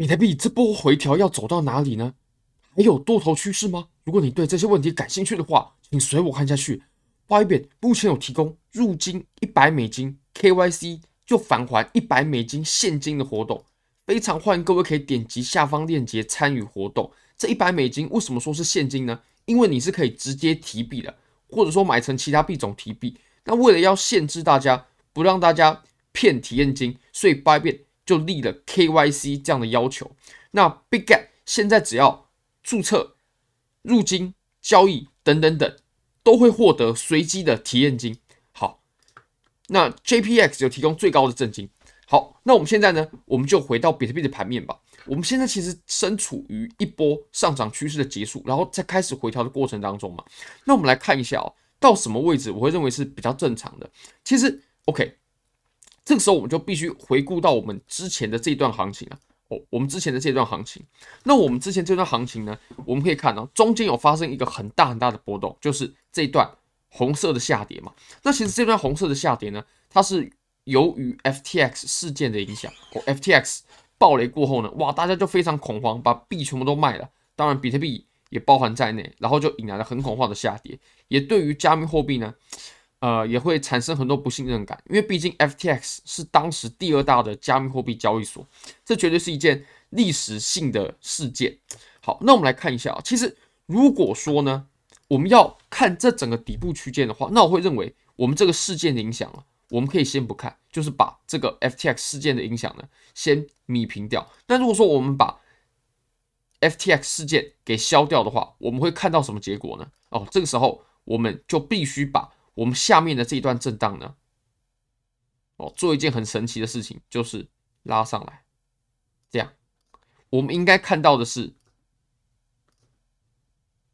比特币这波回调要走到哪里呢？还有多头趋势吗？如果你对这些问题感兴趣的话，请随我看下去。Bybit 目前有提供入金一百美金 KYC 就返还一百美金现金的活动，非常欢迎各位可以点击下方链接参与活动。这一百美金为什么说是现金呢？因为你是可以直接提币的，或者说买成其他币种提币。那为了要限制大家，不让大家骗体验金，所以 Bybit 就立了 KYC 这样的要求。那 BigGet 现在只要注册、入金、交易等等等。都会获得随机的体验金。好，那 JPX 有提供最高的赠金。好，那我们现在呢，我们就回到比特币的盘面吧。我们现在其实身处于一波上涨趋势的结束，然后再开始回调的过程当中嘛。那我们来看一下哦，到什么位置我会认为是比较正常的？其实，OK，这个时候我们就必须回顾到我们之前的这段行情啊。哦，我们之前的这段行情，那我们之前这段行情呢，我们可以看到中间有发生一个很大很大的波动，就是这段红色的下跌嘛。那其实这段红色的下跌呢，它是由于 FTX 事件的影响。哦，FTX 暴雷过后呢，哇，大家就非常恐慌，把币全部都卖了，当然比特币也包含在内，然后就引来了很恐慌的下跌，也对于加密货币呢。呃，也会产生很多不信任感，因为毕竟 FTX 是当时第二大的加密货币交易所，这绝对是一件历史性的事件。好，那我们来看一下啊，其实如果说呢，我们要看这整个底部区间的话，那我会认为我们这个事件的影响啊，我们可以先不看，就是把这个 FTX 事件的影响呢先米平掉。那如果说我们把 FTX 事件给消掉的话，我们会看到什么结果呢？哦，这个时候我们就必须把我们下面的这一段震荡呢，哦，做一件很神奇的事情，就是拉上来，这样，我们应该看到的是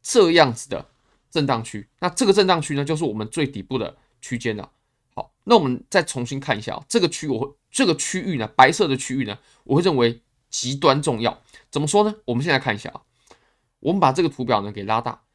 这样子的震荡区。那这个震荡区呢，就是我们最底部的区间了。好，那我们再重新看一下这个区，我会这个区域呢，白色的区域呢，我会认为极端重要。怎么说呢？我们现在看一下啊，我们把这个图表呢给拉大。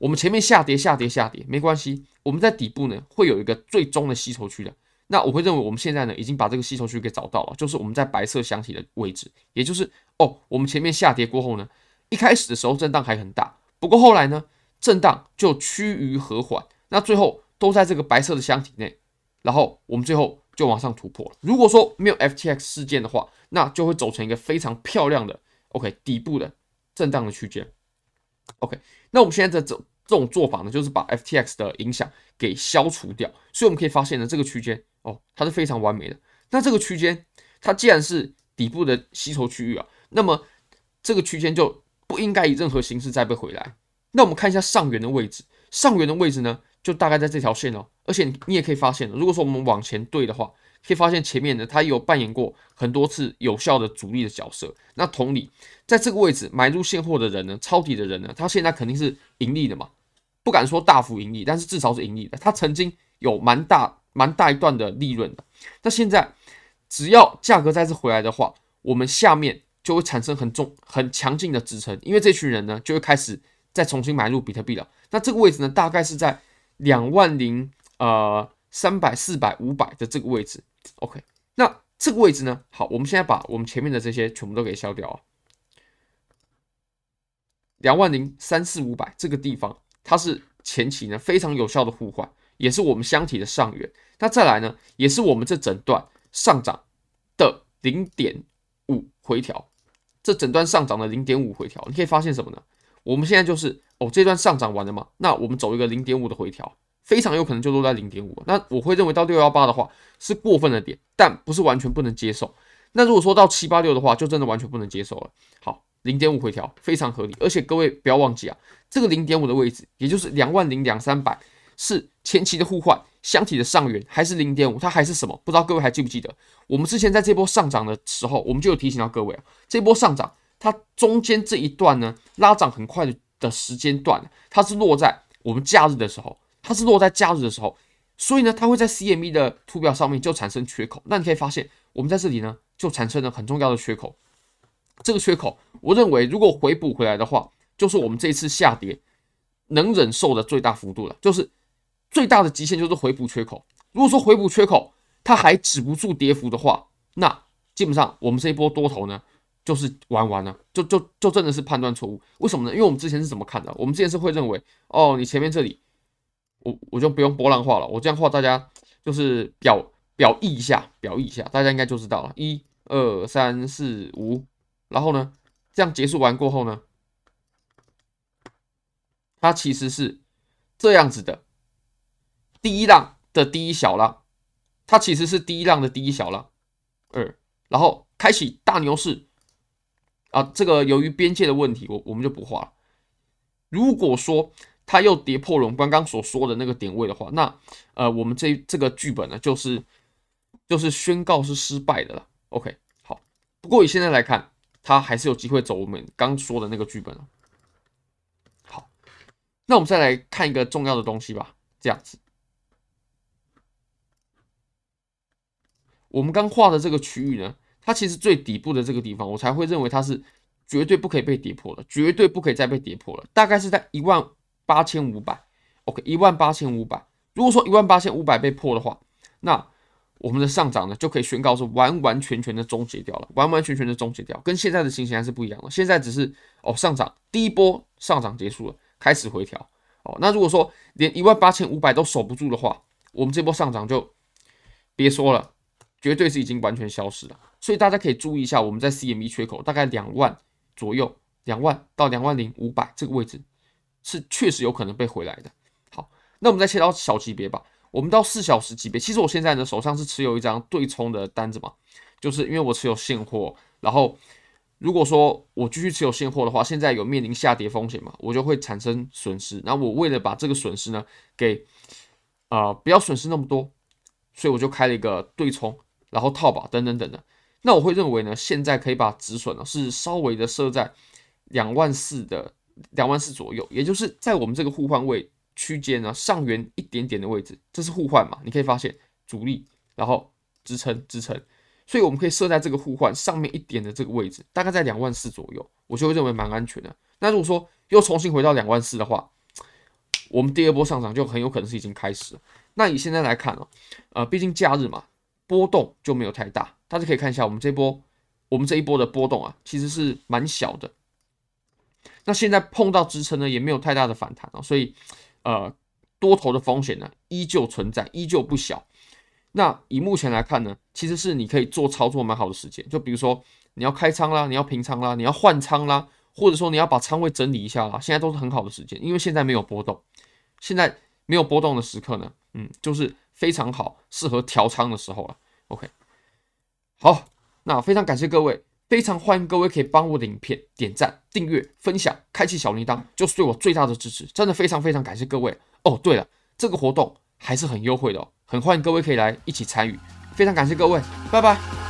我们前面下跌下跌下跌没关系，我们在底部呢会有一个最终的吸筹区的。那我会认为我们现在呢已经把这个吸筹区给找到了，就是我们在白色箱体的位置，也就是哦，我们前面下跌过后呢，一开始的时候震荡还很大，不过后来呢震荡就趋于和缓，那最后都在这个白色的箱体内，然后我们最后就往上突破了。如果说没有 FTX 事件的话，那就会走成一个非常漂亮的 OK 底部的震荡的区间。OK，那我们现在的这。这种做法呢，就是把 FTX 的影响给消除掉，所以我们可以发现呢，这个区间哦，它是非常完美的。那这个区间，它既然是底部的吸筹区域啊，那么这个区间就不应该以任何形式再被回来。那我们看一下上缘的位置，上缘的位置呢，就大概在这条线哦。而且你也可以发现，如果说我们往前对的话，可以发现前面呢，它有扮演过很多次有效的主力的角色。那同理，在这个位置买入现货的人呢，抄底的人呢，他现在肯定是盈利的嘛。不敢说大幅盈利，但是至少是盈利的。他曾经有蛮大蛮大一段的利润的。那现在只要价格再次回来的话，我们下面就会产生很重很强劲的支撑，因为这群人呢就会开始再重新买入比特币了。那这个位置呢，大概是在两万零呃三百四百五百的这个位置。OK，那这个位置呢，好，我们现在把我们前面的这些全部都给消掉啊，两万零三四五百这个地方。它是前期呢非常有效的互换，也是我们箱体的上缘。那再来呢，也是我们这整段上涨的零点五回调。这整段上涨的零点五回调，你可以发现什么呢？我们现在就是哦，这段上涨完了嘛，那我们走一个零点五的回调，非常有可能就落在零点五。那我会认为到六幺八的话是过分的点，但不是完全不能接受。那如果说到七八六的话，就真的完全不能接受了。好。零点五回调非常合理，而且各位不要忘记啊，这个零点五的位置，也就是两万零两三百，是前期的互换箱体的上缘，还是零点五？它还是什么？不知道各位还记不记得？我们之前在这波上涨的时候，我们就有提醒到各位啊，这波上涨它中间这一段呢，拉涨很快的时间段，它是落在我们假日的时候，它是落在假日的时候，所以呢，它会在 CME 的图表上面就产生缺口。那你可以发现，我们在这里呢，就产生了很重要的缺口。这个缺口，我认为如果回补回来的话，就是我们这一次下跌能忍受的最大幅度了。就是最大的极限就是回补缺口。如果说回补缺口它还止不住跌幅的话，那基本上我们这一波多头呢，就是玩完了，就就就真的是判断错误。为什么呢？因为我们之前是怎么看的？我们之前是会认为，哦，你前面这里，我我就不用波浪画了，我这样画大家就是表表意一下，表意一下，大家应该就知道了。一、二、三、四、五，然后呢，这样结束完过后呢，它其实是这样子的，第一浪的第一小浪，它其实是第一浪的第一小浪，二，然后开启大牛市。啊，这个由于边界的问题，我我们就不画了。如果说它又跌破了我们刚刚所说的那个点位的话，那呃，我们这这个剧本呢，就是就是宣告是失败的了。OK，好。不过以现在来看，它还是有机会走我们刚说的那个剧本。好，那我们再来看一个重要的东西吧。这样子，我们刚画的这个区域呢，它其实最底部的这个地方，我才会认为它是绝对不可以被跌破的，绝对不可以再被跌破了。大概是在一万八千五百，OK，一万八千五百。如果说一万八千五百被破的话，那我们的上涨呢就可以宣告是完完全全的终结掉了，完完全全的终结掉，跟现在的情形还是不一样的。现在只是哦上涨第一波上涨结束了，开始回调哦。那如果说连一万八千五百都守不住的话，我们这波上涨就别说了，绝对是已经完全消失了。所以大家可以注意一下，我们在 CME 缺口大概两万左右，两万到两万零五百这个位置是确实有可能被回来的。好，那我们再切到小级别吧。我们到四小时级别，其实我现在呢手上是持有一张对冲的单子嘛，就是因为我持有现货，然后如果说我继续持有现货的话，现在有面临下跌风险嘛，我就会产生损失。那我为了把这个损失呢给啊、呃、不要损失那么多，所以我就开了一个对冲，然后套保等等等等。那我会认为呢，现在可以把止损呢是稍微的设在两万四的两万四左右，也就是在我们这个互换位区间呢上缘一点点的位置，这是互换嘛？你可以发现阻力，然后支撑支撑，所以我们可以设在这个互换上面一点的这个位置，大概在两万四左右，我就会认为蛮安全的。那如果说又重新回到两万四的话，我们第二波上涨就很有可能是已经开始。那以现在来看哦，呃，毕竟假日嘛。波动就没有太大，大家可以看一下我们这波，我们这一波的波动啊，其实是蛮小的。那现在碰到支撑呢，也没有太大的反弹啊，所以呃，多头的风险呢依旧存在，依旧不小。那以目前来看呢，其实是你可以做操作蛮好的时间，就比如说你要开仓啦，你要平仓啦，你要换仓啦，或者说你要把仓位整理一下啦，现在都是很好的时间，因为现在没有波动，现在没有波动的时刻呢，嗯，就是。非常好，适合调仓的时候了。OK，好，那非常感谢各位，非常欢迎各位可以帮我的影片点赞、订阅、分享、开启小铃铛，就是对我最大的支持。真的非常非常感谢各位哦。对了，这个活动还是很优惠的哦，很欢迎各位可以来一起参与。非常感谢各位，拜拜。